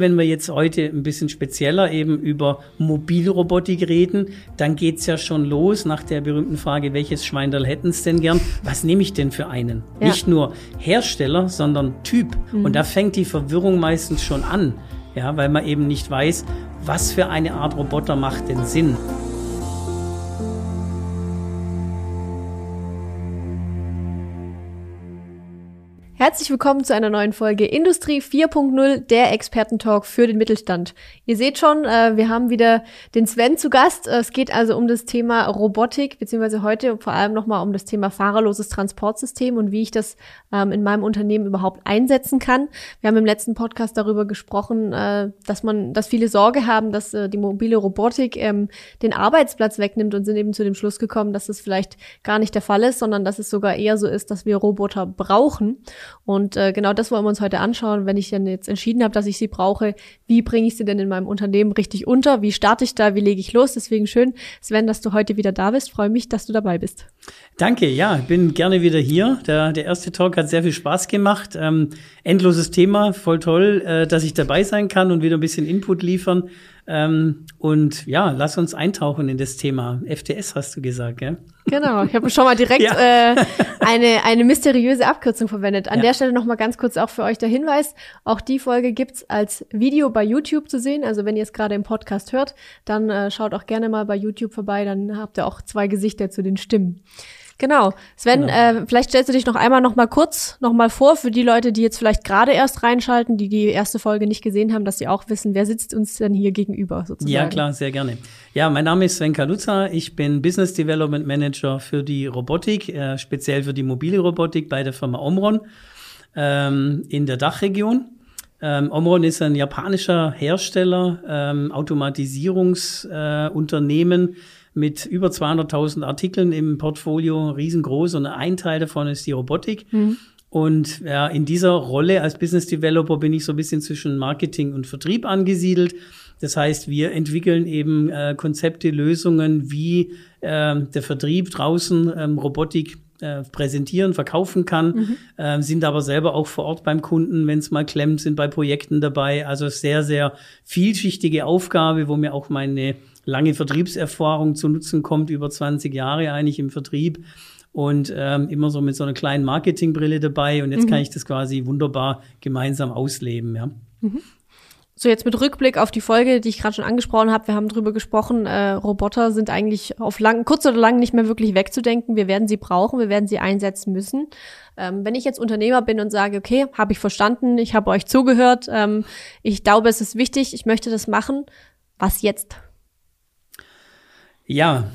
Wenn wir jetzt heute ein bisschen spezieller eben über Mobilrobotik reden, dann geht's ja schon los nach der berühmten Frage, welches Schweinderl hätten es denn gern? Was nehme ich denn für einen? Ja. Nicht nur Hersteller, sondern Typ. Mhm. Und da fängt die Verwirrung meistens schon an, ja, weil man eben nicht weiß, was für eine Art Roboter macht denn Sinn. Herzlich willkommen zu einer neuen Folge Industrie 4.0, der Expertentalk für den Mittelstand. Ihr seht schon, äh, wir haben wieder den Sven zu Gast. Es geht also um das Thema Robotik, beziehungsweise heute vor allem nochmal um das Thema fahrerloses Transportsystem und wie ich das ähm, in meinem Unternehmen überhaupt einsetzen kann. Wir haben im letzten Podcast darüber gesprochen, äh, dass man, dass viele Sorge haben, dass äh, die mobile Robotik ähm, den Arbeitsplatz wegnimmt und sind eben zu dem Schluss gekommen, dass das vielleicht gar nicht der Fall ist, sondern dass es sogar eher so ist, dass wir Roboter brauchen. Und äh, genau das wollen wir uns heute anschauen. Wenn ich dann jetzt entschieden habe, dass ich sie brauche, wie bringe ich sie denn in meinem Unternehmen richtig unter? Wie starte ich da? Wie lege ich los? Deswegen schön, Sven, dass du heute wieder da bist. Freue mich, dass du dabei bist. Danke, ja, bin gerne wieder hier. Der, der erste Talk hat sehr viel Spaß gemacht. Ähm, endloses Thema, voll toll, äh, dass ich dabei sein kann und wieder ein bisschen Input liefern. Ähm, und ja, lass uns eintauchen in das Thema. FTS hast du gesagt, gell? Genau, ich habe schon mal direkt ja. äh, eine, eine mysteriöse Abkürzung verwendet. An ja. der Stelle noch mal ganz kurz auch für euch der Hinweis, auch die Folge gibt's als Video bei YouTube zu sehen. Also wenn ihr es gerade im Podcast hört, dann äh, schaut auch gerne mal bei YouTube vorbei, dann habt ihr auch zwei Gesichter zu den Stimmen. Genau. Sven, genau. Äh, vielleicht stellst du dich noch einmal noch mal kurz noch mal vor für die Leute, die jetzt vielleicht gerade erst reinschalten, die die erste Folge nicht gesehen haben, dass sie auch wissen, wer sitzt uns denn hier gegenüber sozusagen. Ja, klar, sehr gerne. Ja, mein Name ist Sven Kaluza. Ich bin Business Development Manager für die Robotik, äh, speziell für die mobile Robotik bei der Firma Omron ähm, in der Dachregion. Ähm, Omron ist ein japanischer Hersteller, ähm, Automatisierungsunternehmen. Äh, mit über 200.000 Artikeln im Portfolio, riesengroß und ein Teil davon ist die Robotik. Mhm. Und ja, in dieser Rolle als Business Developer bin ich so ein bisschen zwischen Marketing und Vertrieb angesiedelt. Das heißt, wir entwickeln eben äh, Konzepte, Lösungen, wie äh, der Vertrieb draußen ähm, Robotik äh, präsentieren, verkaufen kann, mhm. äh, sind aber selber auch vor Ort beim Kunden, wenn es mal klemmt, sind bei Projekten dabei. Also sehr, sehr vielschichtige Aufgabe, wo mir auch meine lange Vertriebserfahrung zu Nutzen kommt, über 20 Jahre eigentlich im Vertrieb und ähm, immer so mit so einer kleinen Marketingbrille dabei. Und jetzt mhm. kann ich das quasi wunderbar gemeinsam ausleben. Ja. Mhm. So, jetzt mit Rückblick auf die Folge, die ich gerade schon angesprochen habe. Wir haben drüber gesprochen, äh, Roboter sind eigentlich auf lang, kurz oder lang nicht mehr wirklich wegzudenken. Wir werden sie brauchen, wir werden sie einsetzen müssen. Ähm, wenn ich jetzt Unternehmer bin und sage, okay, habe ich verstanden, ich habe euch zugehört, ähm, ich glaube, es ist wichtig, ich möchte das machen, was jetzt? Ja,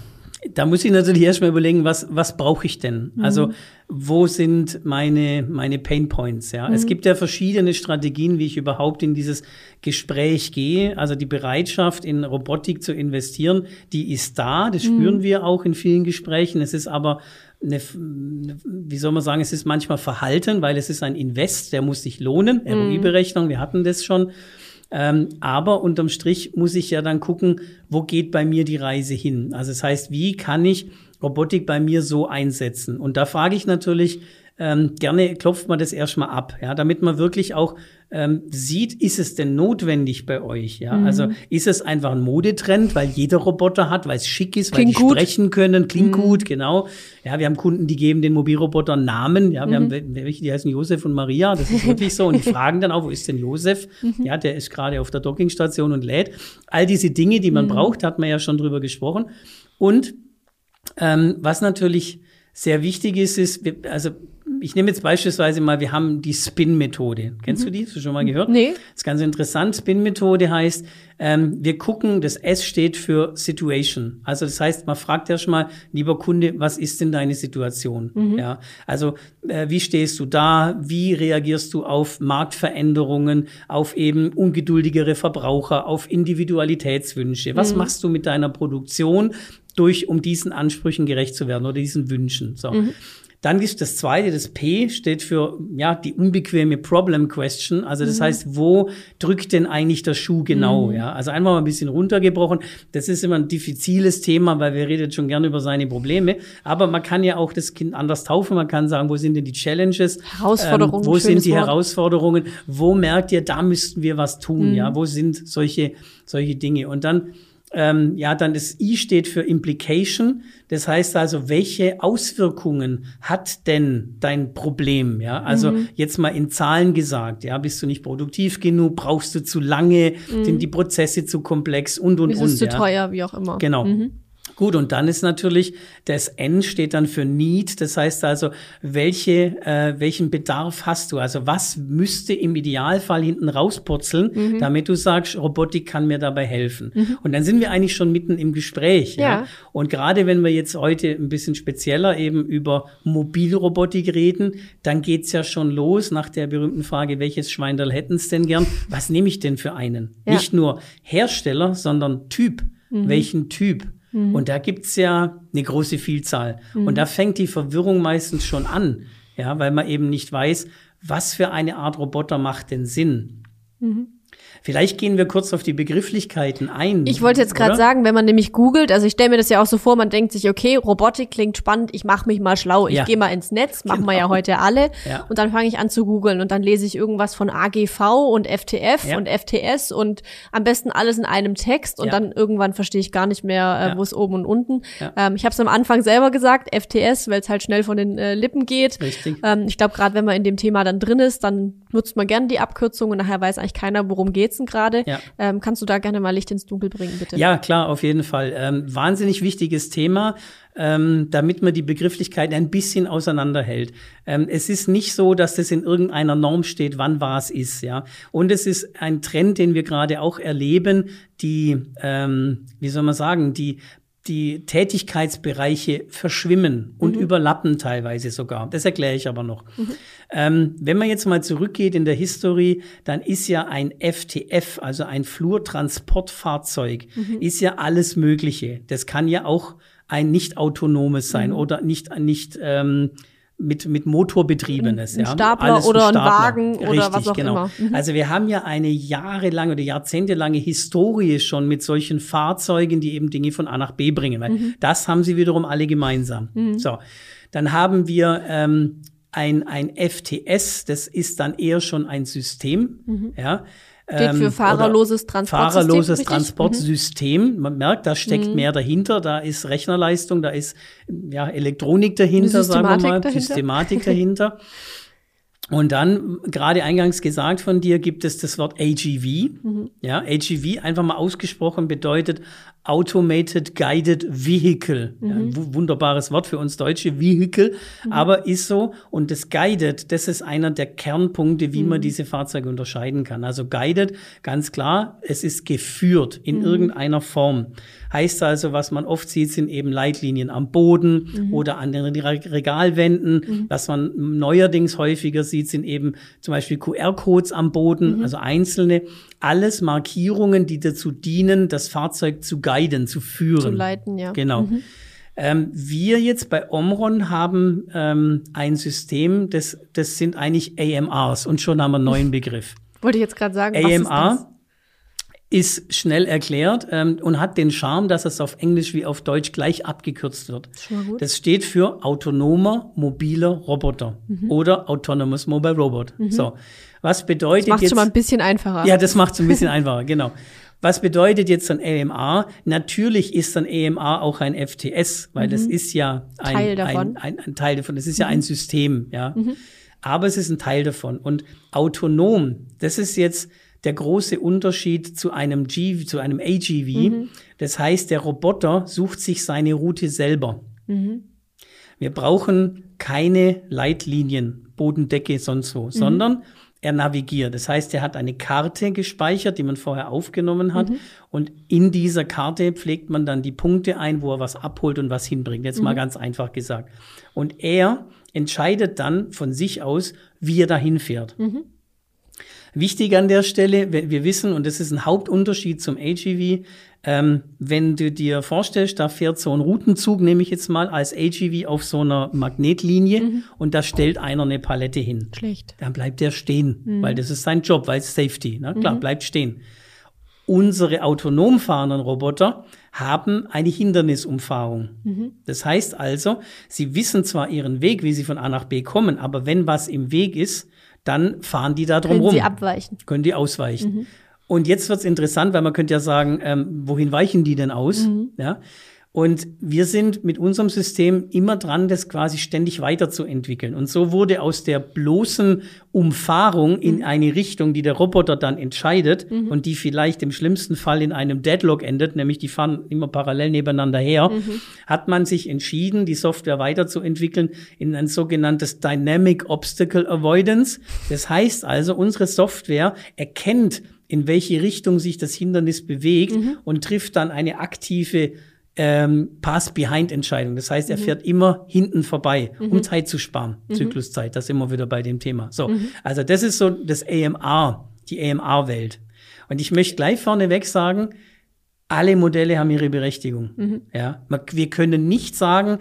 da muss ich natürlich erstmal überlegen, was, was brauche ich denn? Mhm. Also, wo sind meine, meine Pain Points? Ja, mhm. es gibt ja verschiedene Strategien, wie ich überhaupt in dieses Gespräch gehe. Also, die Bereitschaft, in Robotik zu investieren, die ist da. Das mhm. spüren wir auch in vielen Gesprächen. Es ist aber eine, wie soll man sagen, es ist manchmal verhalten, weil es ist ein Invest, der muss sich lohnen. Mhm. ROI-Berechnung, wir hatten das schon. Ähm, aber unterm Strich muss ich ja dann gucken, wo geht bei mir die Reise hin? Also das heißt, wie kann ich Robotik bei mir so einsetzen? Und da frage ich natürlich, ähm, gerne klopft man das erstmal ab, ja, damit man wirklich auch ähm, sieht, ist es denn notwendig bei euch? Ja, mhm. also ist es einfach ein Modetrend, weil jeder Roboter hat, weil es schick ist, klingt weil die gut. sprechen können, klingt mhm. gut, genau. Ja, wir haben Kunden, die geben den Mobilrobotern Namen. Ja, wir mhm. haben welche, die heißen Josef und Maria. Das ist wirklich so. Und die fragen dann auch, wo ist denn Josef? Mhm. Ja, der ist gerade auf der Dockingstation und lädt. All diese Dinge, die man mhm. braucht, hat man ja schon drüber gesprochen. Und ähm, was natürlich sehr wichtig ist, ist, also ich nehme jetzt beispielsweise mal, wir haben die Spin-Methode. Kennst mhm. du die? Hast du schon mal gehört? Nee. Das ist ganz interessant. Spin-Methode heißt, ähm, wir gucken, das S steht für Situation. Also das heißt, man fragt erst mal, lieber Kunde, was ist denn deine Situation? Mhm. Ja, also äh, wie stehst du da? Wie reagierst du auf Marktveränderungen, auf eben ungeduldigere Verbraucher, auf Individualitätswünsche? Was mhm. machst du mit deiner Produktion durch, um diesen Ansprüchen gerecht zu werden oder diesen Wünschen? So. Mhm. Dann ist das zweite, das P, steht für ja die unbequeme Problem Question. Also das mhm. heißt, wo drückt denn eigentlich der Schuh genau? Mhm. Ja, also einfach mal ein bisschen runtergebrochen. Das ist immer ein diffiziles Thema, weil wir reden schon gerne über seine Probleme. Aber man kann ja auch das Kind anders taufen. Man kann sagen, wo sind denn die Challenges? Herausforderungen. Ähm, wo sind die Wort. Herausforderungen? Wo merkt ihr, da müssten wir was tun? Mhm. Ja, wo sind solche solche Dinge? Und dann ähm, ja, dann das I steht für Implication. Das heißt also, welche Auswirkungen hat denn dein Problem? Ja, also mhm. jetzt mal in Zahlen gesagt. Ja, bist du nicht produktiv genug? Brauchst du zu lange? Mhm. Sind die Prozesse zu komplex? Und und Ist und. Ist zu ja. teuer, wie auch immer. Genau. Mhm. Gut, und dann ist natürlich, das N steht dann für Need. Das heißt also, welche, äh, welchen Bedarf hast du? Also was müsste im Idealfall hinten rauspurzeln, mhm. damit du sagst, Robotik kann mir dabei helfen. Mhm. Und dann sind wir eigentlich schon mitten im Gespräch. Ja. ja. Und gerade wenn wir jetzt heute ein bisschen spezieller eben über Mobilrobotik reden, dann geht's ja schon los nach der berühmten Frage, welches Schweinderl hätten's denn gern? Was nehme ich denn für einen? Ja. Nicht nur Hersteller, sondern Typ. Mhm. Welchen Typ? Mhm. Und da gibt's ja eine große Vielzahl. Mhm. Und da fängt die Verwirrung meistens schon an, ja, weil man eben nicht weiß, was für eine Art Roboter macht denn Sinn. Mhm. Vielleicht gehen wir kurz auf die Begrifflichkeiten ein. Ich wollte jetzt gerade sagen, wenn man nämlich googelt, also ich stelle mir das ja auch so vor, man denkt sich, okay, Robotik klingt spannend, ich mache mich mal schlau, ich ja. gehe mal ins Netz, machen genau. wir ja heute alle. Ja. Und dann fange ich an zu googeln und dann lese ich irgendwas von AGV und FTF ja. und FTS und am besten alles in einem Text und dann irgendwann verstehe ich gar nicht mehr, äh, wo es oben und unten. Ähm, ich habe es am Anfang selber gesagt, FTS, weil es halt schnell von den äh, Lippen geht. Richtig. Ähm, ich glaube, gerade wenn man in dem Thema dann drin ist, dann nutzt man gerne die Abkürzung und nachher weiß eigentlich keiner, worum geht's sitzen gerade. Ja. Ähm, kannst du da gerne mal Licht ins Dunkel bringen, bitte? Ja, klar, auf jeden Fall. Ähm, wahnsinnig wichtiges Thema. Ähm, damit man die Begrifflichkeit ein bisschen auseinanderhält. Ähm, es ist nicht so, dass das in irgendeiner Norm steht, wann was ist, ja. Und es ist ein Trend, den wir gerade auch erleben, die, ähm, wie soll man sagen, die die Tätigkeitsbereiche verschwimmen und mhm. überlappen teilweise sogar. Das erkläre ich aber noch. Mhm. Ähm, wenn man jetzt mal zurückgeht in der Historie, dann ist ja ein FTF, also ein Flurtransportfahrzeug, mhm. ist ja alles Mögliche. Das kann ja auch ein nicht autonomes sein mhm. oder nicht, nicht ähm, mit, mit Motorbetriebenes. Ein ja. Stapler Alles oder ein, ein Wagen Richtig, oder was auch genau. immer. Mhm. Also wir haben ja eine jahrelange oder jahrzehntelange Historie schon mit solchen Fahrzeugen, die eben Dinge von A nach B bringen. Weil mhm. Das haben sie wiederum alle gemeinsam. Mhm. So, dann haben wir ähm, ein, ein FTS, das ist dann eher schon ein System. Mhm. Ja. Steht für ähm, fahrerloses Transportsystem. Fahrerloses richtig? Transportsystem. Mhm. Man merkt, da steckt mhm. mehr dahinter. Da ist Rechnerleistung, da ist ja Elektronik dahinter, sagen wir mal, dahinter. Systematik dahinter. Und dann, gerade eingangs gesagt von dir, gibt es das Wort AGV. Mhm. Ja, AGV einfach mal ausgesprochen bedeutet Automated Guided Vehicle. Mhm. Ja, wunderbares Wort für uns Deutsche, Vehicle, mhm. aber ist so. Und das Guided, das ist einer der Kernpunkte, wie mhm. man diese Fahrzeuge unterscheiden kann. Also Guided, ganz klar, es ist geführt in mhm. irgendeiner Form. Heißt also, was man oft sieht, sind eben Leitlinien am Boden mhm. oder an den Regalwänden. Mhm. Was man neuerdings häufiger sieht, sind eben zum Beispiel QR-Codes am Boden, also einzelne alles Markierungen, die dazu dienen, das Fahrzeug zu guiden, zu führen. Zu leiten, ja. Genau. Mhm. Ähm, wir jetzt bei Omron haben ähm, ein System, das, das sind eigentlich AMRs und schon haben wir einen neuen Begriff. Wollte ich jetzt gerade sagen. AMR ist, schnell erklärt ähm, und hat den Charme, dass es auf Englisch wie auf Deutsch gleich abgekürzt wird. Das steht für autonomer mobiler Roboter mhm. oder Autonomous Mobile Robot. Mhm. So. Was bedeutet das macht schon mal ein bisschen einfacher. Ja, das macht es ein bisschen einfacher, genau. Was bedeutet jetzt ein AMR? Natürlich ist ein AMR auch ein FTS, weil mhm. das ist ja ein Teil davon. Ein, ein, ein, Teil davon. Das ist ja ein mhm. System, ja. Mhm. Aber es ist ein Teil davon. Und autonom, das ist jetzt der große Unterschied zu einem G, zu einem AGV. Mhm. Das heißt, der Roboter sucht sich seine Route selber. Mhm. Wir brauchen keine Leitlinien, Bodendecke, sonst wo, mhm. sondern er navigiert. Das heißt, er hat eine Karte gespeichert, die man vorher aufgenommen hat. Mhm. Und in dieser Karte pflegt man dann die Punkte ein, wo er was abholt und was hinbringt. Jetzt mhm. mal ganz einfach gesagt. Und er entscheidet dann von sich aus, wie er dahin fährt. Mhm. Wichtig an der Stelle, wir wissen, und das ist ein Hauptunterschied zum AGV, ähm, wenn du dir vorstellst, da fährt so ein Routenzug, nehme ich jetzt mal, als AGV auf so einer Magnetlinie mhm. und da stellt einer eine Palette hin. Schlecht. Dann bleibt der stehen, mhm. weil das ist sein Job, weil es Safety. Ne? Klar, mhm. bleibt stehen. Unsere autonom fahrenden Roboter haben eine Hindernisumfahrung. Mhm. Das heißt also, sie wissen zwar ihren Weg, wie sie von A nach B kommen, aber wenn was im Weg ist, dann fahren die da drum Können rum. Können sie abweichen. Können die ausweichen. Mhm. Und jetzt wird's interessant, weil man könnte ja sagen, ähm, wohin weichen die denn aus? Mhm. Ja. Und wir sind mit unserem System immer dran, das quasi ständig weiterzuentwickeln. Und so wurde aus der bloßen Umfahrung in mhm. eine Richtung, die der Roboter dann entscheidet mhm. und die vielleicht im schlimmsten Fall in einem Deadlock endet, nämlich die fahren immer parallel nebeneinander her, mhm. hat man sich entschieden, die Software weiterzuentwickeln in ein sogenanntes Dynamic Obstacle Avoidance. Das heißt also, unsere Software erkennt, in welche Richtung sich das Hindernis bewegt mhm. und trifft dann eine aktive ähm, Pass-Behind-Entscheidung. Das heißt, er mhm. fährt immer hinten vorbei, mhm. um Zeit zu sparen. Mhm. Zykluszeit, das ist immer wieder bei dem Thema. So, mhm. also das ist so das AMR, die AMR-Welt. Und ich möchte gleich vorneweg sagen, alle Modelle haben ihre Berechtigung. Mhm. Ja, wir können nicht sagen,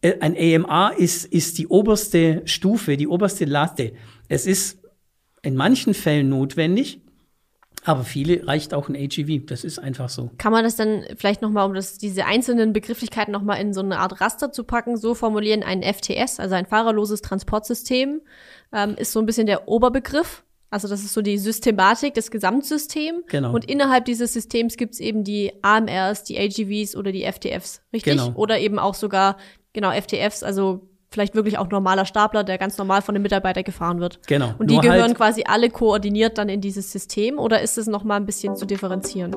äh, ein AMR ist, ist die oberste Stufe, die oberste Latte. Es ist in manchen Fällen notwendig, aber viele reicht auch ein AGV. Das ist einfach so. Kann man das dann vielleicht nochmal, um das, diese einzelnen Begrifflichkeiten nochmal in so eine Art Raster zu packen, so formulieren, ein FTS, also ein fahrerloses Transportsystem, ähm, ist so ein bisschen der Oberbegriff. Also das ist so die Systematik, das Gesamtsystem. Genau. Und innerhalb dieses Systems gibt's eben die AMRs, die AGVs oder die FTFs, richtig? Genau. Oder eben auch sogar, genau, FTFs, also vielleicht wirklich auch normaler Stapler, der ganz normal von den Mitarbeitern gefahren wird. Genau. Und die gehören halt quasi alle koordiniert dann in dieses System oder ist es noch mal ein bisschen zu differenzieren?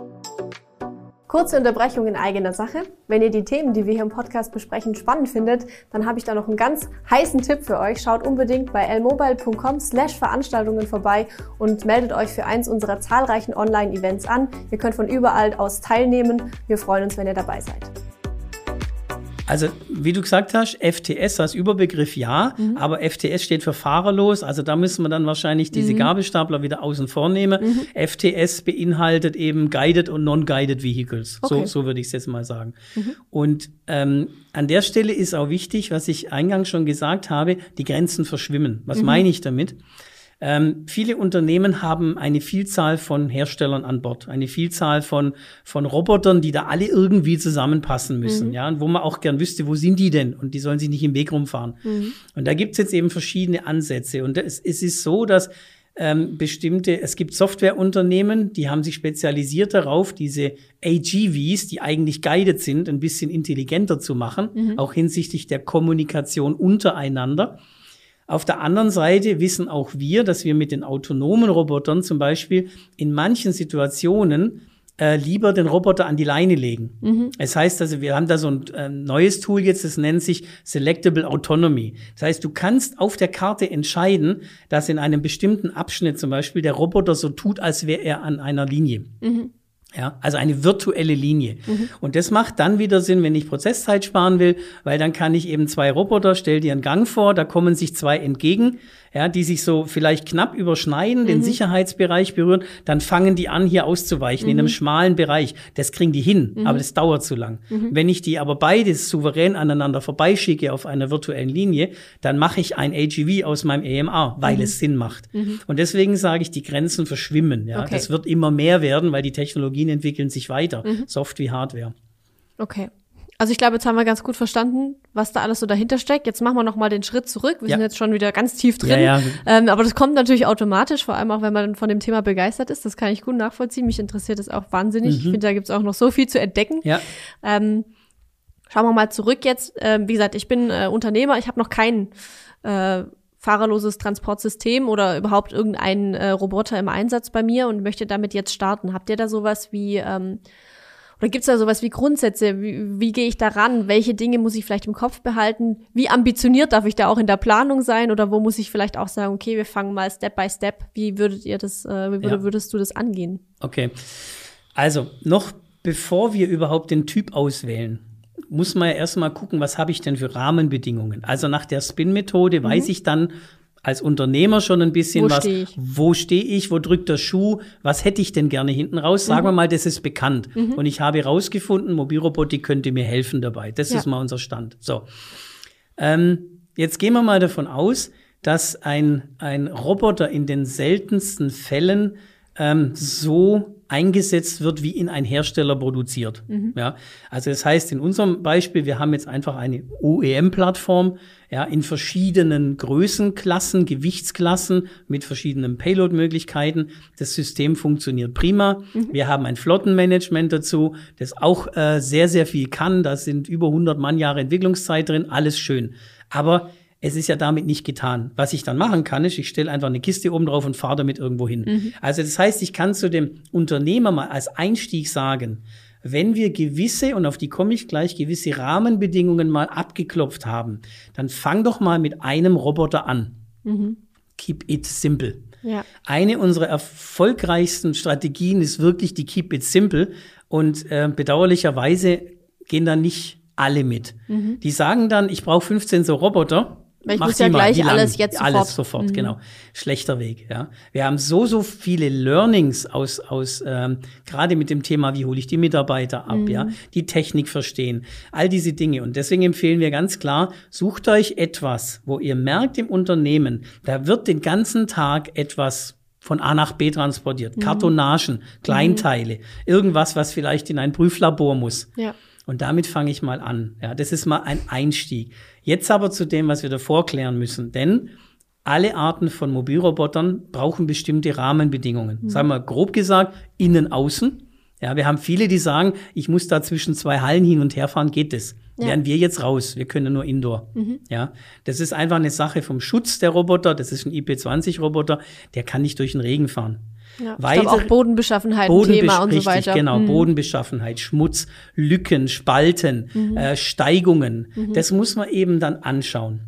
Kurze Unterbrechung in eigener Sache. Wenn ihr die Themen, die wir hier im Podcast besprechen, spannend findet, dann habe ich da noch einen ganz heißen Tipp für euch. Schaut unbedingt bei lmobile.com slash Veranstaltungen vorbei und meldet euch für eins unserer zahlreichen Online-Events an. Ihr könnt von überall aus teilnehmen. Wir freuen uns, wenn ihr dabei seid. Also, wie du gesagt hast, FTS als Überbegriff ja, mhm. aber FTS steht für fahrerlos. Also da müssen wir dann wahrscheinlich diese mhm. Gabelstapler wieder außen vor nehmen. Mhm. FTS beinhaltet eben Guided und Non-Guided Vehicles. Okay. So, so würde ich es jetzt mal sagen. Mhm. Und ähm, an der Stelle ist auch wichtig, was ich eingangs schon gesagt habe, die Grenzen verschwimmen. Was mhm. meine ich damit? Ähm, viele Unternehmen haben eine Vielzahl von Herstellern an Bord, eine Vielzahl von, von Robotern, die da alle irgendwie zusammenpassen müssen, mhm. ja, und wo man auch gern wüsste, wo sind die denn? Und die sollen sich nicht im Weg rumfahren. Mhm. Und da gibt's jetzt eben verschiedene Ansätze. Und es, es ist so, dass ähm, bestimmte, es gibt Softwareunternehmen, die haben sich spezialisiert darauf, diese AGVs, die eigentlich guided sind, ein bisschen intelligenter zu machen, mhm. auch hinsichtlich der Kommunikation untereinander. Auf der anderen Seite wissen auch wir, dass wir mit den autonomen Robotern zum Beispiel in manchen Situationen äh, lieber den Roboter an die Leine legen. Mhm. Es heißt also, wir haben da so ein äh, neues Tool jetzt, das nennt sich Selectable Autonomy. Das heißt, du kannst auf der Karte entscheiden, dass in einem bestimmten Abschnitt zum Beispiel der Roboter so tut, als wäre er an einer Linie. Mhm. Ja, also eine virtuelle Linie. Mhm. Und das macht dann wieder Sinn, wenn ich Prozesszeit sparen will, weil dann kann ich eben zwei Roboter, stell dir einen Gang vor, da kommen sich zwei entgegen ja, die sich so vielleicht knapp überschneiden, mhm. den Sicherheitsbereich berühren, dann fangen die an, hier auszuweichen mhm. in einem mhm. schmalen Bereich. Das kriegen die hin, mhm. aber das dauert zu lang. Mhm. Wenn ich die aber beides souverän aneinander vorbeischicke auf einer virtuellen Linie, dann mache ich ein AGV aus meinem EMR, weil mhm. es Sinn macht. Und deswegen sage ich, die Grenzen verschwimmen. Ja, okay. das wird immer mehr werden, weil die Technologien entwickeln sich weiter, Soft wie Hardware. Okay. Also ich glaube, jetzt haben wir ganz gut verstanden, was da alles so dahinter steckt. Jetzt machen wir noch mal den Schritt zurück. Wir ja. sind jetzt schon wieder ganz tief drin. Ja, ja. Ähm, aber das kommt natürlich automatisch, vor allem auch, wenn man von dem Thema begeistert ist. Das kann ich gut nachvollziehen. Mich interessiert es auch wahnsinnig. Mhm. Ich finde, da gibt es auch noch so viel zu entdecken. Ja. Ähm, schauen wir mal zurück jetzt. Ähm, wie gesagt, ich bin äh, Unternehmer. Ich habe noch kein äh, fahrerloses Transportsystem oder überhaupt irgendeinen äh, Roboter im Einsatz bei mir und möchte damit jetzt starten. Habt ihr da sowas wie ähm, oder gibt es da sowas wie Grundsätze? Wie, wie gehe ich da ran? Welche Dinge muss ich vielleicht im Kopf behalten? Wie ambitioniert darf ich da auch in der Planung sein? Oder wo muss ich vielleicht auch sagen, okay, wir fangen mal Step by Step. Wie würdet ihr das, äh, wie ja. würdest du das angehen? Okay. Also, noch bevor wir überhaupt den Typ auswählen, muss man ja erstmal gucken, was habe ich denn für Rahmenbedingungen. Also nach der Spin-Methode mhm. weiß ich dann, als Unternehmer schon ein bisschen Wo was. steh? Wo stehe ich? Wo drückt der Schuh? Was hätte ich denn gerne hinten raus? Sagen wir Mhm. mal, das ist bekannt. Und ich habe herausgefunden, Mobilrobotik könnte mir helfen dabei. Das Ja. ist mal unser Stand. So. Ähm, jetzt gehen wir mal davon aus, dass ein, ein Roboter in den seltensten Fällen ähm, so eingesetzt wird, wie ihn ein Hersteller produziert. Ja, also das heißt, in unserem Beispiel, wir haben jetzt einfach eine OEM-Plattform, ja, in verschiedenen Größenklassen, Gewichtsklassen, mit verschiedenen Payload-Möglichkeiten. Das System funktioniert prima. Wir haben ein Flottenmanagement dazu, das auch äh, sehr, sehr viel kann. Da sind über 100 Mannjahre Entwicklungszeit drin, alles schön. Aber es ist ja damit nicht getan. Was ich dann machen kann, ist, ich stelle einfach eine Kiste oben drauf und fahre damit irgendwo hin. Also das heißt, ich kann zu dem Unternehmer mal als Einstieg sagen, wenn wir gewisse, und auf die komme ich gleich, gewisse Rahmenbedingungen mal abgeklopft haben, dann fang doch mal mit einem Roboter an. Keep it simple. Ja. Eine unserer erfolgreichsten Strategien ist wirklich die Keep it simple. Und äh, bedauerlicherweise gehen da nicht alle mit. Die sagen dann, ich brauche 15 so Roboter. Mhm. Weil ich muss ja gleich lang? alles jetzt Alles sofort. Mhm. sofort, genau. Schlechter Weg, ja. Wir haben so, so viele Learnings aus, aus ähm, gerade mit dem Thema, wie hole ich die Mitarbeiter ab, Mhm. ja, die Technik verstehen, all diese Dinge. Und deswegen empfehlen wir ganz klar, sucht euch etwas, wo ihr merkt im Unternehmen, da wird den ganzen Tag etwas von A nach B Mhm. transportiert. Kartonagen, Kleinteile, irgendwas, was vielleicht in ein Prüflabor muss. Ja. Und damit fange ich mal an. Ja, das ist mal ein Einstieg. Jetzt aber zu dem, was wir davor klären müssen. Denn alle Arten von Mobilrobotern brauchen bestimmte Rahmenbedingungen. Mhm. Sagen wir grob gesagt, innen, außen. Ja, wir haben viele, die sagen, ich muss da zwischen zwei Hallen hin und her fahren, geht das? Ja. Mhm. Wären wir jetzt raus, wir können nur Indoor. Ja, das ist einfach eine Sache vom Schutz der Roboter. Das ist ein IP20-Roboter, der kann nicht durch den Regen fahren. Ja. Weiter- auch Bodenbeschaffenheit Bodenbesch Thema und so richtig, weiter. genau. Mhm. Bodenbeschaffenheit, Schmutz, Lücken, Spalten, Mhm. äh, Steigungen. Das muss man eben dann anschauen.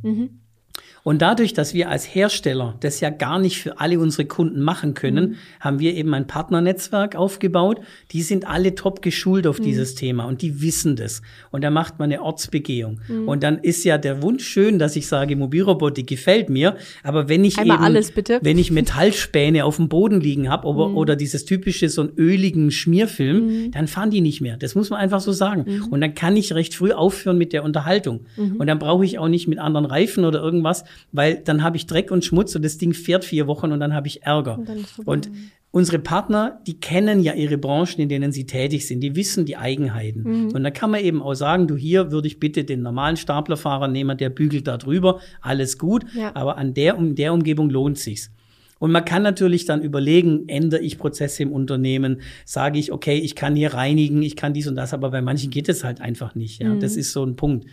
Mhm. Und dadurch, dass wir als Hersteller das ja gar nicht für alle unsere Kunden machen können, Mhm. haben wir eben ein Partnernetzwerk aufgebaut. Die sind alle top geschult Mhm. auf dieses Thema und die wissen das. Und da macht man eine Ortsbegehung. Mhm. Und dann ist ja der Wunsch schön, dass ich sage, Mobilrobotik gefällt mir. Aber wenn ich Einmal eben, alles, wenn ich Metallspäne auf dem Boden liegen habe oder, oder dieses typische so einen öligen Schmierfilm, dann fahren die nicht mehr. Das muss man einfach so sagen. Und dann kann ich recht früh aufhören mit der Unterhaltung. Und dann brauche ich auch nicht mit anderen Reifen oder irgendwas, weil dann habe ich Dreck und Schmutz und das Ding fährt vier Wochen und dann habe ich Ärger. Und. Und unsere Partner, die kennen ja ihre Branchen, in denen sie tätig sind. Die wissen die Eigenheiten. Und dann kann man eben auch sagen, du hier würde ich bitte den normalen Staplerfahrer nehmen, der bügelt da drüber. Alles gut. Ja. Aber an der, um der Umgebung lohnt sich's. Und man kann natürlich dann überlegen, ändere ich Prozesse im Unternehmen, sage ich, okay, ich kann hier reinigen, ich kann dies und das, aber bei manchen geht es halt einfach nicht. Ja, das ist so ein Punkt.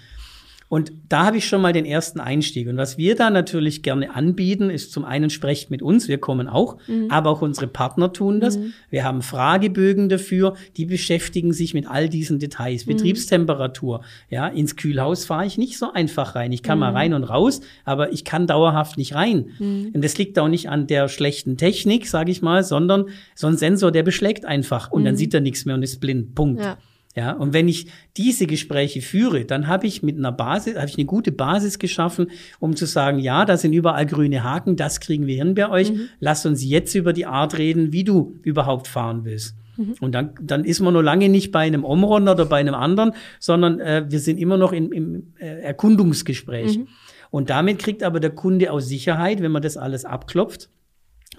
Und da habe ich schon mal den ersten Einstieg. Und was wir da natürlich gerne anbieten, ist zum einen sprecht mit uns, wir kommen auch, aber auch unsere Partner tun das. Wir haben Fragebögen dafür, die beschäftigen sich mit all diesen Details. Betriebstemperatur, ja, ins Kühlhaus fahre ich nicht so einfach rein. Ich kann mal rein und raus, aber ich kann dauerhaft nicht rein. Und das liegt auch nicht an der schlechten Technik, sage ich mal, sondern so ein Sensor, der beschlägt einfach und dann sieht er nichts mehr und ist blind. Punkt. Ja. Ja, und wenn ich diese Gespräche führe, dann habe ich mit einer Basis, habe ich eine gute Basis geschaffen, um zu sagen, ja, da sind überall grüne Haken, das kriegen wir hin bei euch. Lass uns jetzt über die Art reden, wie du überhaupt fahren willst. Und dann, dann ist man noch lange nicht bei einem Omron oder bei einem anderen, sondern äh, wir sind immer noch im, im äh, Erkundungsgespräch. Und damit kriegt aber der Kunde auch Sicherheit, wenn man das alles abklopft,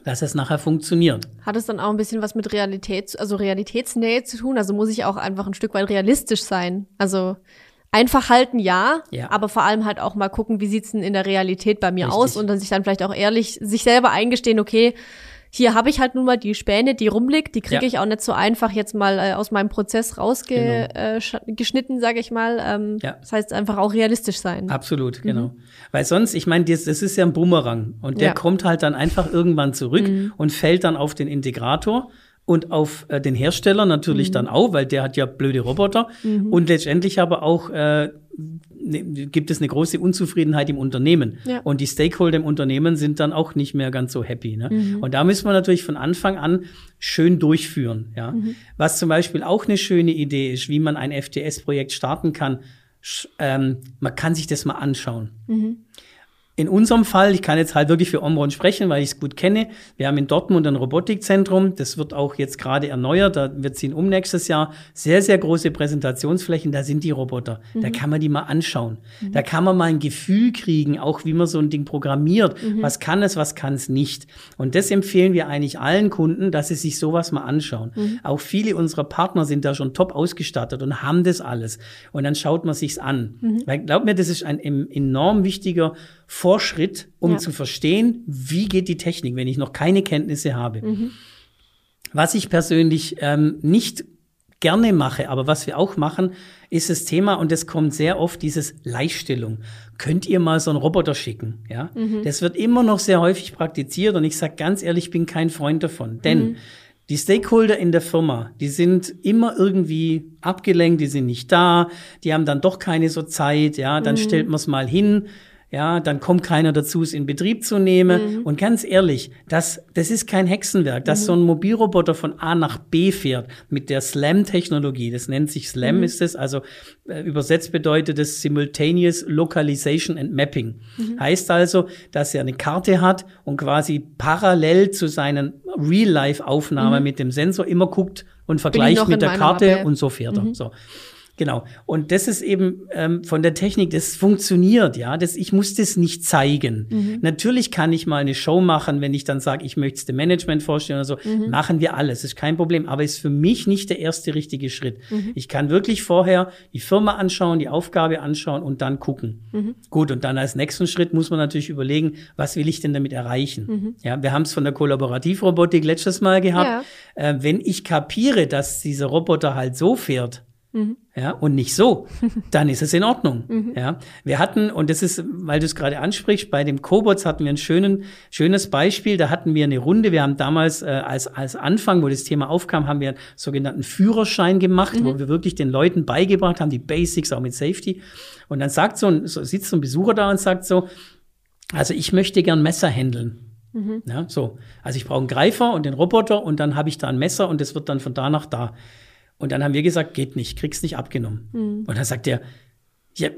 dass es nachher funktioniert. Hat es dann auch ein bisschen was mit Realität, also Realitätsnähe zu tun? Also muss ich auch einfach ein Stück weit realistisch sein. Also einfach halten, ja, Ja. aber vor allem halt auch mal gucken, wie sieht's denn in der Realität bei mir Richtig. aus und dann sich dann vielleicht auch ehrlich sich selber eingestehen, okay, hier habe ich halt nun mal die Späne, die rumliegt, die kriege Ja. ich auch nicht so einfach jetzt mal äh, aus meinem Prozess rausgeschnitten, äh, sch- geschnitten, sage ich mal. Ähm, Ja. Das heißt einfach auch realistisch sein. Absolut, genau. Weil sonst, ich meine, das, das ist ja ein Bumerang und der Ja. kommt halt dann einfach irgendwann zurück und fällt dann auf den Integrator und auf äh, den Hersteller natürlich dann auch, weil der hat ja blöde Roboter und letztendlich aber auch äh, ne, gibt es eine große Unzufriedenheit im Unternehmen Ja. und die Stakeholder im Unternehmen sind dann auch nicht mehr ganz so happy. Ne? Und da müssen wir natürlich von Anfang an schön durchführen. Ja? Was zum Beispiel auch eine schöne Idee ist, wie man ein FTS-Projekt starten kann, ähm, man kann sich das mal anschauen. In unserem Fall, ich kann jetzt halt wirklich für Omron sprechen, weil ich es gut kenne. Wir haben in Dortmund ein Robotikzentrum. Das wird auch jetzt gerade erneuert. Da wird ziehen um nächstes Jahr. Sehr, sehr große Präsentationsflächen. Da sind die Roboter. Mhm. Da kann man die mal anschauen. Mhm. Da kann man mal ein Gefühl kriegen, auch wie man so ein Ding programmiert. Mhm. Was kann es, was kann es nicht. Und das empfehlen wir eigentlich allen Kunden, dass sie sich sowas mal anschauen. Mhm. Auch viele unserer Partner sind da schon top ausgestattet und haben das alles. Und dann schaut man sich's an. Mhm. Weil glaub mir, das ist ein enorm wichtiger Vorschritt, um ja. zu verstehen, wie geht die Technik, wenn ich noch keine Kenntnisse habe. Mhm. Was ich persönlich ähm, nicht gerne mache, aber was wir auch machen, ist das Thema, und das kommt sehr oft, dieses Leihstellung. Könnt ihr mal so einen Roboter schicken? Ja, mhm. das wird immer noch sehr häufig praktiziert und ich sage ganz ehrlich, ich bin kein Freund davon, denn mhm. Die Stakeholder in der Firma, die sind immer irgendwie abgelenkt, die sind nicht da, die haben dann doch keine so Zeit, ja, dann mhm. stellt man es mal hin ja, dann kommt keiner dazu, es in Betrieb zu nehmen. Mhm. Und ganz ehrlich, das, das ist kein Hexenwerk, dass mhm. so ein Mobilroboter von A nach B fährt mit der SLAM-Technologie. Das nennt sich SLAM, mhm. ist es. Also äh, übersetzt bedeutet es Simultaneous Localization and Mapping. Mhm. Heißt also, dass er eine Karte hat und quasi parallel zu seinen Real-Life-Aufnahmen mhm. mit dem Sensor immer guckt und vergleicht mit der Karte Mappe. und so fährt er. Mhm. So. Genau. Und das ist eben ähm, von der Technik, das funktioniert, ja. Das, ich muss das nicht zeigen. Mhm. Natürlich kann ich mal eine Show machen, wenn ich dann sage, ich möchte es dem Management vorstellen oder so. Mhm. Machen wir alles, ist kein Problem. Aber ist für mich nicht der erste richtige Schritt. Mhm. Ich kann wirklich vorher die Firma anschauen, die Aufgabe anschauen und dann gucken. Mhm. Gut, und dann als nächsten Schritt muss man natürlich überlegen, was will ich denn damit erreichen? Mhm. Ja, wir haben es von der Kollaborativrobotik letztes Mal gehabt. Ja. Äh, wenn ich kapiere, dass dieser Roboter halt so fährt, Mhm. Ja, und nicht so, dann ist es in Ordnung. Mhm. Ja, wir hatten, und das ist, weil du es gerade ansprichst, bei dem Cobots hatten wir ein schönen, schönes Beispiel. Da hatten wir eine Runde. Wir haben damals äh, als, als Anfang, wo das Thema aufkam, haben wir einen sogenannten Führerschein gemacht, mhm. wo wir wirklich den Leuten beigebracht haben, die Basics auch mit Safety. Und dann sagt so ein, so sitzt so ein Besucher da und sagt so, also ich möchte gern Messer handeln. Mhm. Ja, so. Also ich brauche einen Greifer und den Roboter und dann habe ich da ein Messer und das wird dann von da nach da. Und dann haben wir gesagt, geht nicht, kriegst nicht abgenommen. Mhm. Und dann sagt er, ja,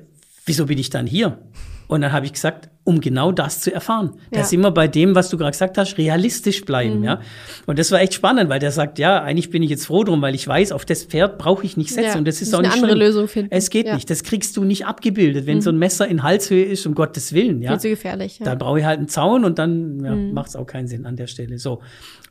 wieso bin ich dann hier? Und dann habe ich gesagt, um genau das zu erfahren. Ja. Da sind wir bei dem, was du gerade gesagt hast, realistisch bleiben, mhm. ja. Und das war echt spannend, weil der sagt, ja, eigentlich bin ich jetzt froh drum, weil ich weiß, auf das Pferd brauche ich nicht setzen. Ja, und das ist auch nicht eine andere schlimm. Lösung finden. Es geht ja. nicht. Das kriegst du nicht abgebildet. Wenn mhm. so ein Messer in Halshöhe ist, um Gottes Willen, ja. Viel zu gefährlich. Ja. Dann brauche ich halt einen Zaun und dann ja, mhm. macht es auch keinen Sinn an der Stelle. So.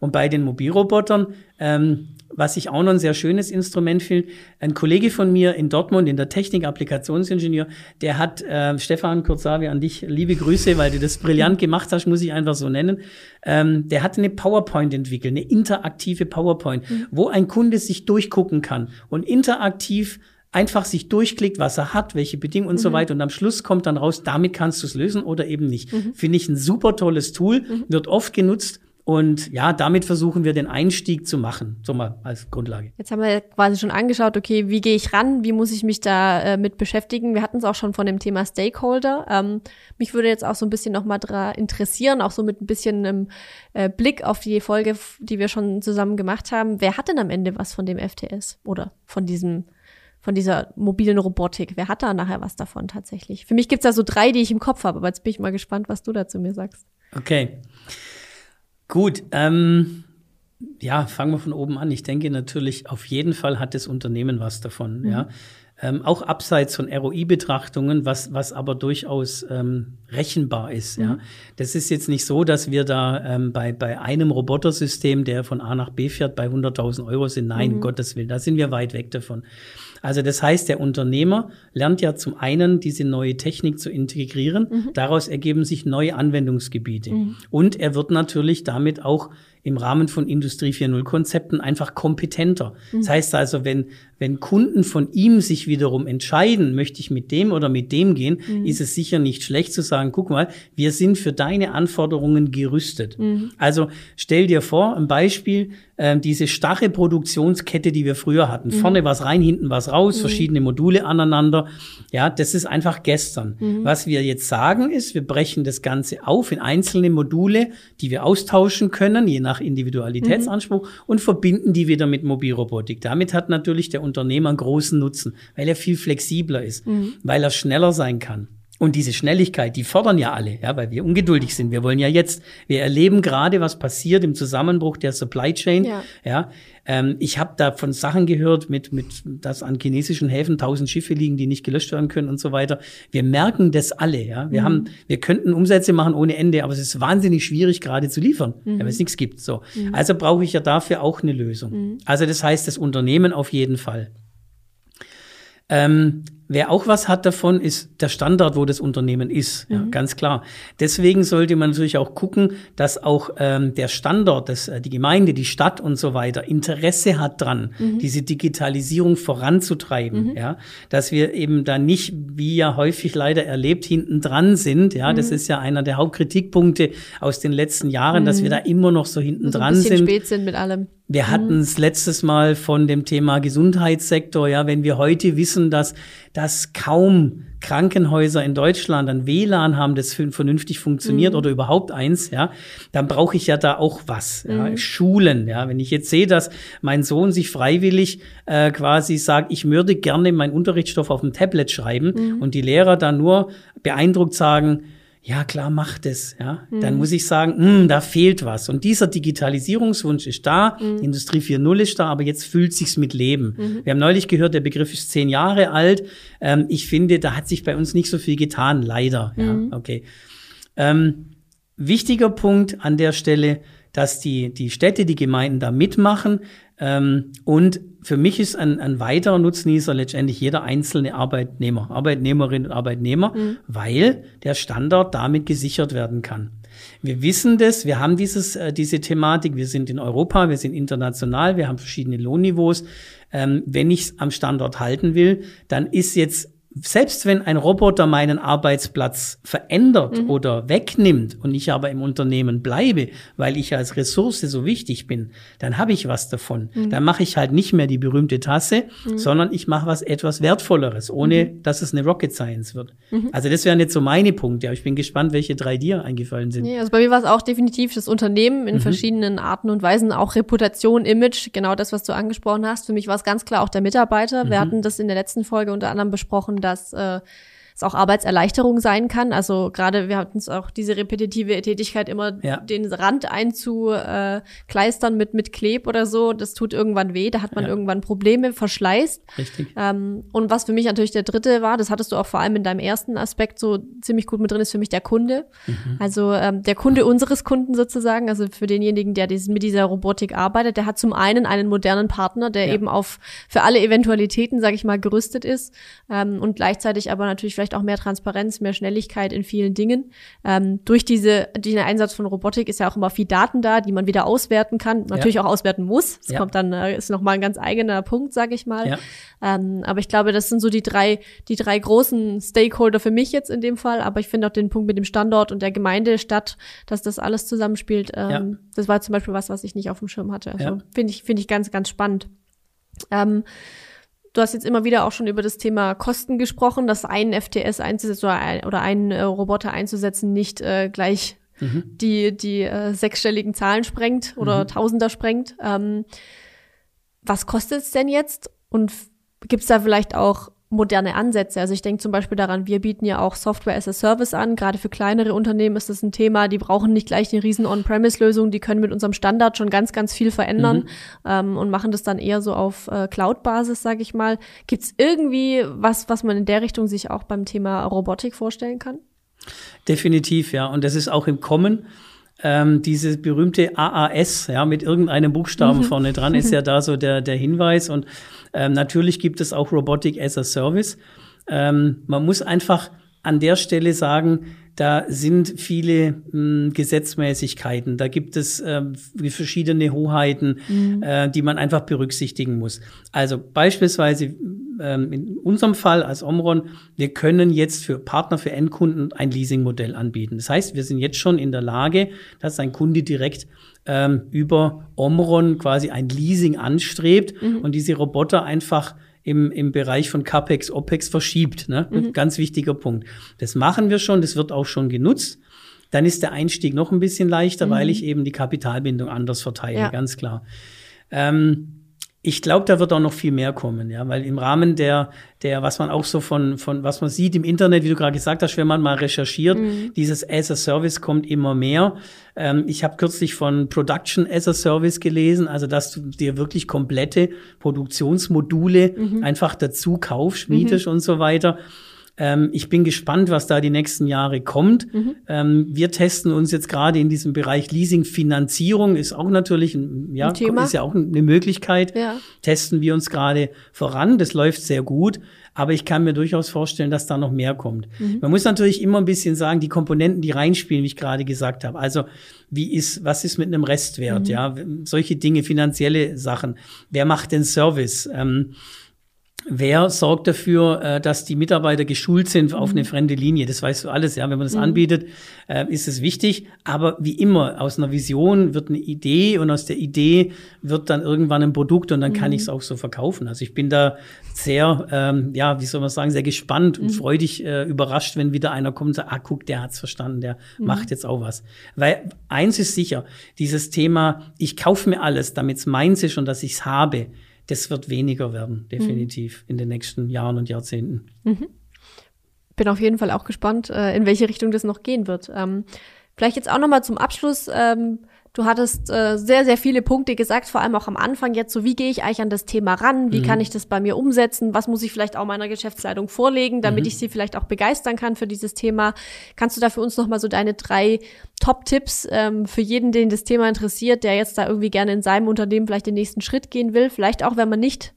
Und bei den Mobilrobotern, ähm, was ich auch noch ein sehr schönes Instrument finde, ein Kollege von mir in Dortmund, in der Technik, Applikationsingenieur, der hat, äh, Stefan Kurzavi, an dich liebe Grüße, weil du das brillant gemacht hast, muss ich einfach so nennen. Ähm, der hat eine PowerPoint entwickelt, eine interaktive PowerPoint, mhm. wo ein Kunde sich durchgucken kann und interaktiv einfach sich durchklickt, was er hat, welche Bedingungen und mhm. so weiter. Und am Schluss kommt dann raus, damit kannst du es lösen oder eben nicht. Mhm. Finde ich ein super tolles Tool, mhm. wird oft genutzt und ja, damit versuchen wir den Einstieg zu machen, so mal als Grundlage. Jetzt haben wir quasi schon angeschaut, okay, wie gehe ich ran, wie muss ich mich da äh, mit beschäftigen? Wir hatten es auch schon von dem Thema Stakeholder. Ähm, mich würde jetzt auch so ein bisschen nochmal interessieren, auch so mit ein bisschen einem äh, Blick auf die Folge, die wir schon zusammen gemacht haben. Wer hat denn am Ende was von dem FTS oder von diesem von dieser mobilen Robotik. Wer hat da nachher was davon tatsächlich? Für mich gibt's da so drei, die ich im Kopf habe, aber jetzt bin ich mal gespannt, was du dazu mir sagst. Okay. Gut, ähm, ja, fangen wir von oben an. Ich denke natürlich, auf jeden Fall hat das Unternehmen was davon, mhm. ja. Ähm, auch abseits von ROI-Betrachtungen, was, was aber durchaus ähm, rechenbar ist. Mhm. Ja, das ist jetzt nicht so, dass wir da ähm, bei bei einem Robotersystem, der von A nach B fährt, bei 100.000 Euro sind. Nein, mhm. Gottes Willen, da sind wir weit weg davon. Also das heißt, der Unternehmer lernt ja zum einen diese neue Technik zu integrieren. Mhm. Daraus ergeben sich neue Anwendungsgebiete. Mhm. Und er wird natürlich damit auch im Rahmen von Industrie 4.0 Konzepten einfach kompetenter. Mhm. Das heißt also, wenn, wenn Kunden von ihm sich wiederum entscheiden, möchte ich mit dem oder mit dem gehen, mhm. ist es sicher nicht schlecht zu sagen, guck mal, wir sind für deine Anforderungen gerüstet. Mhm. Also stell dir vor, ein Beispiel, äh, diese starre Produktionskette, die wir früher hatten. Mhm. Vorne was rein, hinten was raus, mhm. verschiedene Module aneinander. Ja, das ist einfach gestern. Mhm. Was wir jetzt sagen ist, wir brechen das Ganze auf in einzelne Module, die wir austauschen können, je nach nach Individualitätsanspruch mhm. und verbinden die wieder mit Mobilrobotik. Damit hat natürlich der Unternehmer einen großen Nutzen, weil er viel flexibler ist, mhm. weil er schneller sein kann. Und diese Schnelligkeit, die fordern ja alle, ja, weil wir ungeduldig sind. Wir wollen ja jetzt, wir erleben gerade, was passiert im Zusammenbruch der Supply Chain. Ja. ja ähm, ich habe da von Sachen gehört, mit, mit, dass an chinesischen Häfen tausend Schiffe liegen, die nicht gelöscht werden können und so weiter. Wir merken das alle, ja. Wir mhm. haben, wir könnten Umsätze machen ohne Ende, aber es ist wahnsinnig schwierig, gerade zu liefern, mhm. weil es nichts gibt. So. Mhm. Also brauche ich ja dafür auch eine Lösung. Mhm. Also das heißt, das Unternehmen auf jeden Fall. Ähm, Wer auch was hat davon, ist der Standort, wo das Unternehmen ist. Ja, mhm. ganz klar. Deswegen sollte man natürlich auch gucken, dass auch ähm, der Standort, das, äh, die Gemeinde, die Stadt und so weiter Interesse hat dran, mhm. diese Digitalisierung voranzutreiben. Mhm. Ja, dass wir eben da nicht, wie ja häufig leider erlebt, hinten dran sind. Ja, das mhm. ist ja einer der Hauptkritikpunkte aus den letzten Jahren, dass wir mhm. da immer noch so hinten also dran sind. spät sind mit allem. Wir hatten es letztes Mal von dem Thema Gesundheitssektor. Ja, wenn wir heute wissen, dass dass kaum Krankenhäuser in Deutschland ein WLAN haben, das vernünftig funktioniert mhm. oder überhaupt eins, ja, dann brauche ich ja da auch was. Ja, mhm. Schulen, ja. Wenn ich jetzt sehe, dass mein Sohn sich freiwillig äh, quasi sagt, ich würde gerne meinen Unterrichtsstoff auf dem Tablet schreiben mhm. und die Lehrer dann nur beeindruckt sagen, ja klar, macht es, ja, mhm. dann muss ich sagen, mh, hm, da fehlt was. Und dieser Digitalisierungswunsch ist da, mhm. Industrie 4.0 ist da, aber jetzt fühlt sich's mit Leben. Mhm. Wir haben neulich gehört, der Begriff ist zehn Jahre alt. Ähm, ich finde, da hat sich bei uns nicht so viel getan, leider. Ja, mhm. okay. Ähm, wichtiger Punkt an der Stelle, dass die, die Städte, die Gemeinden da mitmachen. Ähm, und für mich ist ein, ein weiterer Nutznießer letztendlich jeder einzelne Arbeitnehmer, Arbeitnehmerin und Arbeitnehmer, mhm. weil der Standort damit gesichert werden kann. Wir wissen das, wir haben dieses, äh, diese Thematik, wir sind in Europa, wir sind international, wir haben verschiedene Lohnniveaus. Ähm, wenn ich es am Standort halten will, dann ist jetzt selbst wenn ein Roboter meinen Arbeitsplatz verändert mhm. oder wegnimmt und ich aber im Unternehmen bleibe, weil ich als Ressource so wichtig bin, dann habe ich was davon. Mhm. Dann mache ich halt nicht mehr die berühmte Tasse, mhm. sondern ich mache was etwas Wertvolleres, ohne mhm. dass es eine Rocket Science wird. Mhm. Also das wären jetzt so meine Punkte. Aber ich bin gespannt, welche drei dir eingefallen sind. Ja, also bei mir war es auch definitiv das Unternehmen in mhm. verschiedenen Arten und Weisen, auch Reputation, Image, genau das, was du angesprochen hast. Für mich war es ganz klar auch der Mitarbeiter. Wir hatten das in der letzten Folge unter anderem besprochen, dass äh, es auch Arbeitserleichterung sein kann. Also gerade wir hatten es auch diese repetitive Tätigkeit immer ja. den Rand einzukleistern mit mit Kleb oder so. Das tut irgendwann weh. Da hat man ja. irgendwann Probleme, verschleißt. Richtig. Ähm, und was für mich natürlich der dritte war, das hattest du auch vor allem in deinem ersten Aspekt so ziemlich gut mit drin, ist für mich der Kunde. Mhm. Also ähm, der Kunde unseres Kunden sozusagen. Also für denjenigen, der dies, mit dieser Robotik arbeitet, der hat zum einen einen modernen Partner, der ja. eben auf für alle Eventualitäten, sage ich mal, gerüstet ist ähm, und gleichzeitig aber natürlich vielleicht vielleicht auch mehr Transparenz, mehr Schnelligkeit in vielen Dingen. Ähm, durch diese, den Einsatz von Robotik ist ja auch immer viel Daten da, die man wieder auswerten kann, natürlich ja. auch auswerten muss. Das ja. kommt dann, äh, ist nochmal ein ganz eigener Punkt, sage ich mal. Ja. Ähm, aber ich glaube, das sind so die drei, die drei großen Stakeholder für mich jetzt in dem Fall. Aber ich finde auch den Punkt mit dem Standort und der Gemeinde, Stadt, dass das alles zusammenspielt. Ähm, Das war zum Beispiel was, was ich nicht auf dem Schirm hatte. Also finde ich, finde ich ganz, ganz spannend. Ähm, Du hast jetzt immer wieder auch schon über das Thema Kosten gesprochen, dass ein FTS einzusetzen oder, ein, oder einen äh, Roboter einzusetzen nicht äh, gleich mhm. die, die äh, sechsstelligen Zahlen sprengt oder mhm. Tausender sprengt. Ähm, was kostet es denn jetzt? Und gibt es da vielleicht auch moderne Ansätze. Also ich denke zum Beispiel daran, wir bieten ja auch Software as a Service an. Gerade für kleinere Unternehmen ist das ein Thema. Die brauchen nicht gleich eine riesen On-Premise-Lösung. Die können mit unserem Standard schon ganz, ganz viel verändern mhm. ähm, und machen das dann eher so auf äh, Cloud-Basis, sage ich mal. Gibt es irgendwie was, was man in der Richtung sich auch beim Thema Robotik vorstellen kann? Definitiv, ja. Und das ist auch im Kommen. Ähm, diese berühmte AAS, ja, mit irgendeinem Buchstaben mhm. vorne dran, ist ja da so der, der Hinweis. Und ähm, natürlich gibt es auch Robotic as a Service. Ähm, man muss einfach an der Stelle sagen, da sind viele mh, hm, Gesetzmäßigkeiten, da gibt es äh, verschiedene Hoheiten, mhm. äh, die man einfach berücksichtigen muss. Also beispielsweise ähm, in unserem Fall als Omron, wir können jetzt für Partner, für Endkunden ein Leasingmodell anbieten. Das heißt, wir sind jetzt schon in der Lage, dass ein Kunde direkt ähm, über Omron quasi ein Leasing anstrebt mhm. und diese Roboter einfach im, im Bereich von CAPEX, OPEX verschiebt. Ne? Mhm. Ganz wichtiger Punkt. Das machen wir schon, das wird auch schon genutzt. Dann ist der Einstieg noch ein bisschen leichter, mhm. weil ich eben die Kapitalbindung anders verteile, ja. ganz klar. Ähm, ich glaube, da wird auch noch viel mehr kommen, ja, weil im Rahmen der, der, was man auch so von, von, was man sieht im Internet, wie du gerade gesagt hast, wenn man mal recherchiert, mhm. dieses as a Service kommt immer mehr. Ähm, ich habe kürzlich von Production as a Service gelesen, also dass du dir wirklich komplette Produktionsmodule mhm. einfach dazu kaufst, mietest mhm. und so weiter. Ähm, ich bin gespannt, was da die nächsten Jahre kommt. Mhm. Ähm, wir testen uns jetzt gerade in diesem Bereich Leasing-Finanzierung, ist auch natürlich ein, ja, ein Thema. ist ja auch eine Möglichkeit. Ja. Testen wir uns gerade voran. Das läuft sehr gut. Aber ich kann mir durchaus vorstellen, dass da noch mehr kommt. Mhm. Man muss natürlich immer ein bisschen sagen, die Komponenten, die reinspielen, wie ich gerade gesagt habe. Also, wie ist, was ist mit einem Restwert? Mhm. Ja, solche Dinge, finanzielle Sachen. Wer macht den Service? Ähm, Wer sorgt dafür, äh, dass die Mitarbeiter geschult sind auf eine mhm. fremde Linie? Das weißt du alles, ja. Wenn man das mhm. anbietet, äh, ist es wichtig. Aber wie immer, aus einer Vision wird eine Idee und aus der Idee wird dann irgendwann ein Produkt und dann mhm. kann ich es auch so verkaufen. Also ich bin da sehr, ähm, ja, wie soll man sagen, sehr gespannt und mhm. freudig äh, überrascht, wenn wieder einer kommt und sagt, ah, guck, der hat's verstanden, der mhm. macht jetzt auch was. Weil eins ist sicher, dieses Thema, ich kaufe mir alles, damit's meins ist und dass ich's habe, das wird weniger werden, definitiv, mhm. in den nächsten Jahren und Jahrzehnten. Mhm. Bin auf jeden Fall auch gespannt, äh, in welche Richtung das noch gehen wird. Ähm, vielleicht jetzt auch noch mal zum Abschluss. Ähm, Du hattest äh, sehr, sehr viele Punkte gesagt, vor allem auch am Anfang jetzt so, wie gehe ich eigentlich an das Thema ran? Wie mhm. kann ich das bei mir umsetzen? Was muss ich vielleicht auch meiner Geschäftsleitung vorlegen, damit mhm. ich sie vielleicht auch begeistern kann für dieses Thema? Kannst du da für uns nochmal so deine drei Top-Tipps ähm, für jeden, den das Thema interessiert, der jetzt da irgendwie gerne in seinem Unternehmen vielleicht den nächsten Schritt gehen will? Vielleicht auch, wenn man nicht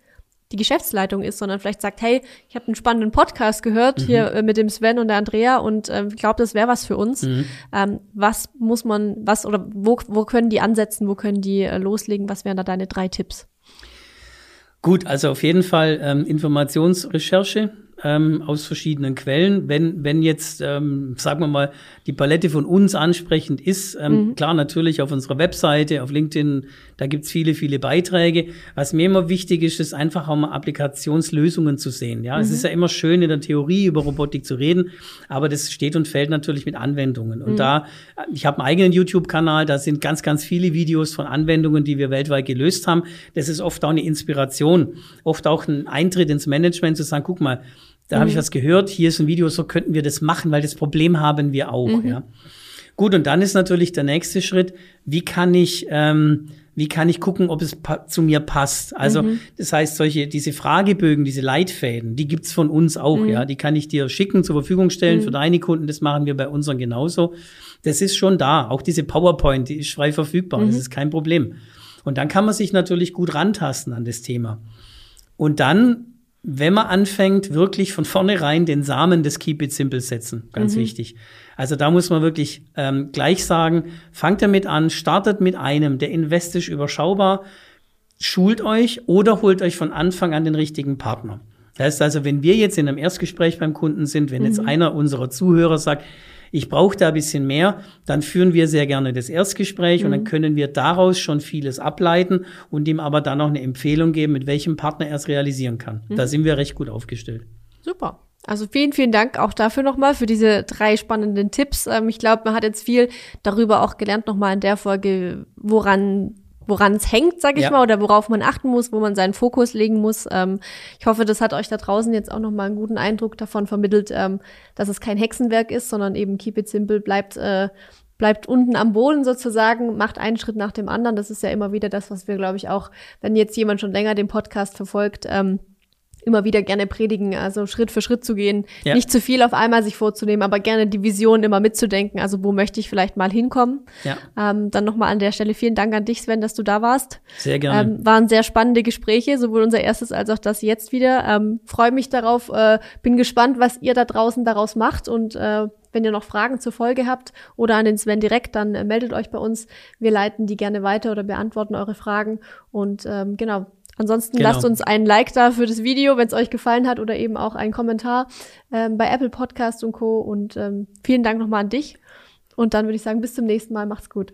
die Geschäftsleitung ist, sondern vielleicht sagt, hey, ich habe einen spannenden Podcast gehört mhm. hier äh, mit dem Sven und der Andrea und äh, ich glaube, das wäre was für uns. Mhm. Ähm, was muss man, was oder wo, wo können die ansetzen, wo können die äh, loslegen? Was wären da deine drei Tipps? Gut, also auf jeden Fall ähm, Informationsrecherche ähm, aus verschiedenen Quellen. Wenn, wenn jetzt, ähm, sagen wir mal, die Palette von uns ansprechend ist, ähm, mhm. klar natürlich auf unserer Webseite, auf LinkedIn, da gibt's viele, viele Beiträge. Was mir immer wichtig ist, ist einfach auch mal Applikationslösungen zu sehen. Ja, mhm. es ist ja immer schön in der Theorie über Robotik zu reden, aber das steht und fällt natürlich mit Anwendungen. Und mhm. da, ich habe einen eigenen YouTube-Kanal, da sind ganz, ganz viele Videos von Anwendungen, die wir weltweit gelöst haben. Das ist oft auch eine Inspiration, oft auch ein Eintritt ins Management zu sagen, guck mal, da mhm. habe ich was gehört, hier ist ein Video, so könnten wir das machen, weil das Problem haben wir auch. Mhm. Ja. Gut, und dann ist natürlich der nächste Schritt, wie kann ich, ähm, wie kann ich gucken, ob es zu mir passt? Also, mhm. das heißt, solche, diese Fragebögen, diese Leitfäden, die gibt's von uns auch, mhm. ja. Die kann ich dir schicken, zur Verfügung stellen mhm. für deine Kunden. Das machen wir bei unseren genauso. Das ist schon da. Auch diese PowerPoint, die ist frei verfügbar. Das mhm. ist kein Problem. Und dann kann man sich natürlich gut rantasten an das Thema. Und dann wenn man anfängt, wirklich von vornherein den Samen des Keep It Simple setzen. Ganz mhm. wichtig. Also da muss man wirklich ähm, gleich sagen, fangt damit an, startet mit einem, der investisch überschaubar, schult euch oder holt euch von Anfang an den richtigen Partner. Das heißt also, wenn wir jetzt in einem Erstgespräch beim Kunden sind, wenn mhm. jetzt einer unserer Zuhörer sagt, ich brauche da ein bisschen mehr, dann führen wir sehr gerne das Erstgespräch mhm. und dann mhm. können wir daraus schon vieles ableiten und ihm aber dann noch eine Empfehlung geben, mit welchem Partner er es realisieren kann. Mhm. Da sind wir recht gut aufgestellt. Super. Also vielen, vielen Dank auch dafür nochmal, für diese drei spannenden Tipps. Ähm, ich glaube, man hat jetzt viel darüber auch gelernt nochmal in der Folge, woran woran es hängt, sag ich ja. mal, oder worauf man achten muss, wo man seinen Fokus legen muss. Ähm, ich hoffe, das hat euch da draußen jetzt auch nochmal einen guten Eindruck davon vermittelt, ähm, dass es kein Hexenwerk ist, sondern eben keep it simple, bleibt äh, bleibt unten am Boden sozusagen, macht einen Schritt nach dem anderen. Das ist ja immer wieder das, was wir, glaube ich, auch, wenn jetzt jemand schon länger den Podcast verfolgt, ähm, immer wieder gerne predigen, also Schritt für Schritt zu gehen, ja. nicht zu viel auf einmal sich vorzunehmen, aber gerne die Vision immer mitzudenken, also wo möchte ich vielleicht mal hinkommen. Ja. Ähm, dann nochmal an der Stelle vielen Dank an dich, Sven, dass du da warst. Sehr gerne. Ähm, waren sehr spannende Gespräche, sowohl unser erstes als auch das jetzt wieder. Ähm, Freue mich darauf, äh, bin gespannt, was ihr da draußen daraus macht und äh, wenn ihr noch Fragen zur Folge habt oder an den Sven direkt, dann äh, meldet euch bei uns. Wir leiten die gerne weiter oder beantworten eure Fragen. Und ähm, genau, Ansonsten genau. lasst uns einen Like da für das Video, wenn es euch gefallen hat, oder eben auch einen Kommentar ähm, bei Apple Podcast und Co. Und ähm, vielen Dank nochmal an dich. Und dann würde ich sagen, bis zum nächsten Mal. Macht's gut.